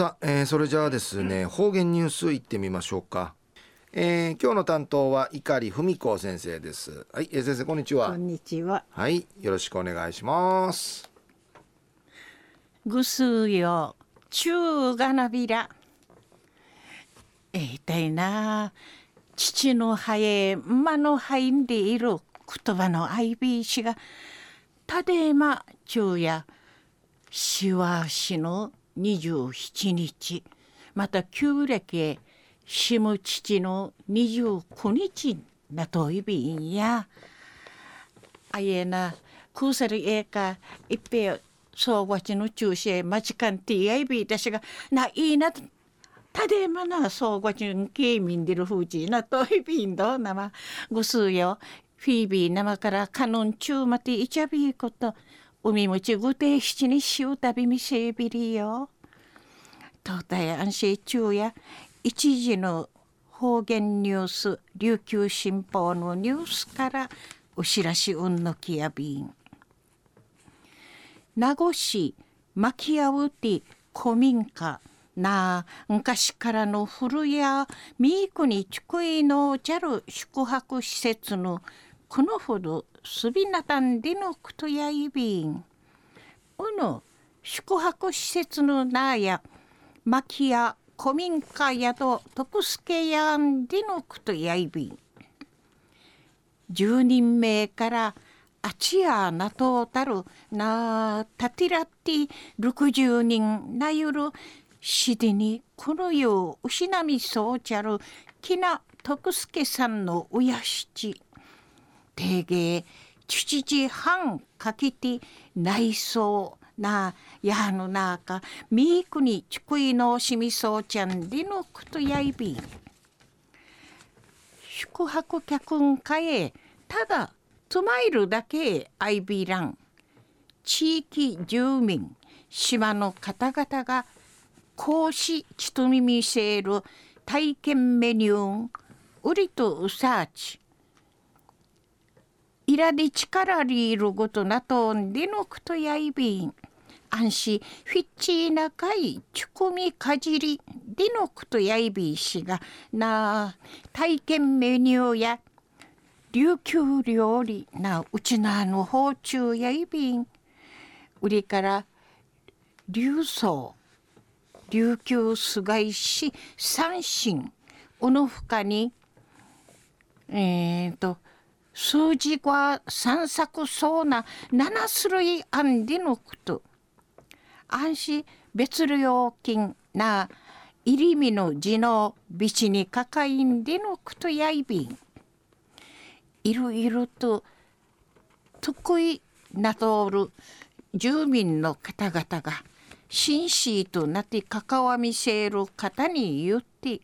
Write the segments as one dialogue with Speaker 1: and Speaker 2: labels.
Speaker 1: さあ、えー、それじゃあですね方言ニュースいってみましょうか、えー、今日の担当は碇文子先生です。はい、えー、先生こんにちは。
Speaker 2: こんにちは。
Speaker 1: はいよろしくお願いします。
Speaker 2: ぐすよ中がなびら。えー、たいな父の肺へ馬の肺んでいる言葉の IB がたでいま昼夜しわしの27日。また旧暦へしむ父の29日なといびんや。あえなくさりえかいっぺそうわちの中心まちかんてやいびたしがないいなたでまなそうわちんけいみんでるふうちなといびんどなまごすうよ。フィービー生からカノン中までいちゃびいこと。海もちぐて七にしうたびみせびりよ。東大安心中や一時の方言ニュース琉球新報のニュースからお知らしうんのきやびん。名護市牧屋うて古民家なあ昔からの古屋三国地区のジャル宿泊施設のこのほどすびなたんでのくとやいびん。うぬ宿泊施設のなや牧屋古民家宿徳助やんでのくとやいびん。10人目からあちやなとたるなたてらって60人なゆるしでにこの世失みそうちゃるきな徳助さんのおやしち定芸七時半かけて内装なやのなかみーくにちくいのしみそうちゃんでのくとやいび宿泊客んかえただつまいるだけアイビーラン地域住民島の方々が講師ちとみみせる体験メニューウリとウサーチイラで力りいるごとなとんでのくとやいびん。安心フィッチーなかいちくみかじりでのくとやいびいしがな体験メニューや琉球料理なうちなの包中やいびん。売りから琉装琉球菅石三神おのふかにえっ、と数字が散策そうな七種類あんでのこと。安心別料金な入り身の字のビチにかかいんでのことやいびん。いろいろと得意なとおる住民の方々が紳士となって関わみせる方に言って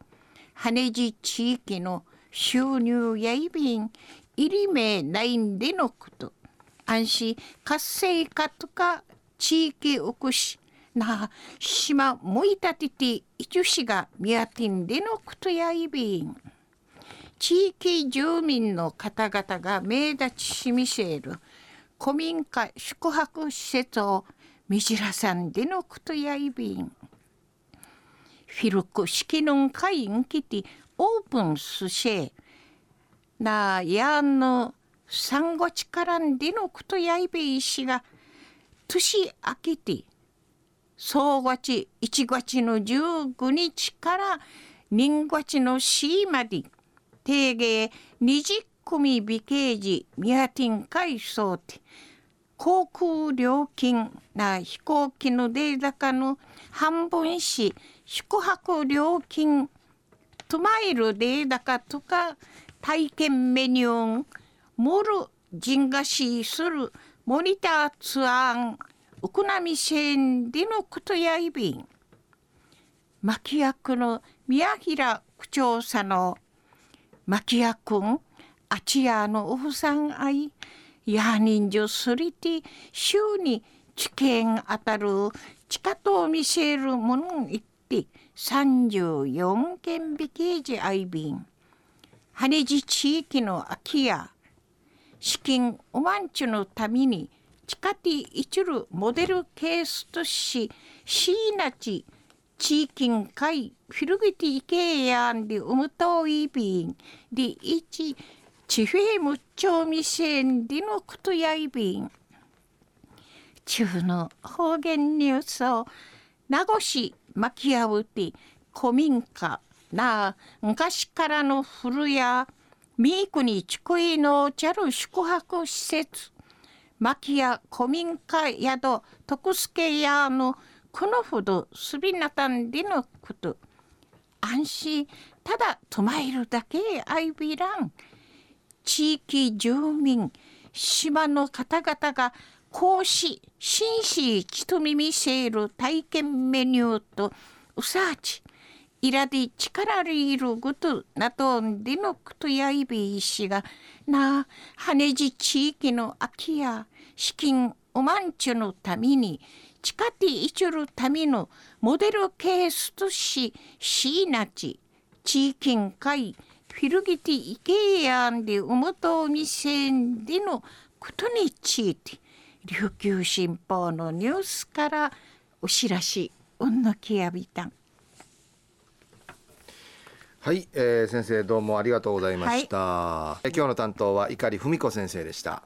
Speaker 2: 羽地地域の収入やいびん入り目ないんでのこと。安心活性化とか地域おこしな島もいたてていちゅしがみやてんでのことやいびん。地域住民の方々が目立ちしみせる。古民家宿泊施設をみじらさんでのことやいびん。フィルク式の会んきてオープンすせ。なやんの産後力んでのことやいべいしが年明けて総月1月の15日から人月の4まで定芸20組美形時宮天海藻て航空料金な飛行機のデータ化の半分し宿泊料金トマイルデータ化とか体験メニュー。モル人がしする。モニターツアー。ウクナミシェンディのことやいびん牧役の宮平区長さの牧役君。あちやのおふさんあいや人情すりて週に知見当たる。地下と見せるもの言って34件引きじあいびん羽地地域の空き家。資金おまんちゅのために地下ティ一るモデルケースとししいなち地域会フィルギティケヤンでウムトイビンで一地平無調味線でのことやいびん中の方言ニュースを名護市巻き合うて古民家。な。昔からの古屋三国地区のチャル宿泊施設。牧屋古民家宿徳助屋のこのほどすびなたんでのこと。安心。ただ泊まえるだけあいびらん。地域住民島の方々が講師紳士ちと耳せる体験メニューとうさあち。らで力りいるぐとなとんでのくとやいびいしがな羽地地域の空き家資金おまんちゅのために近ていちるためのモデルケースとししいなち地域会フィルギティイケヤンでうむとみせんでのことについて琉球新報のニュースからお知らしうんのきやびたん
Speaker 1: はい、えー、先生どうもありがとうございました、はい、今日の担当は碇文子先生でした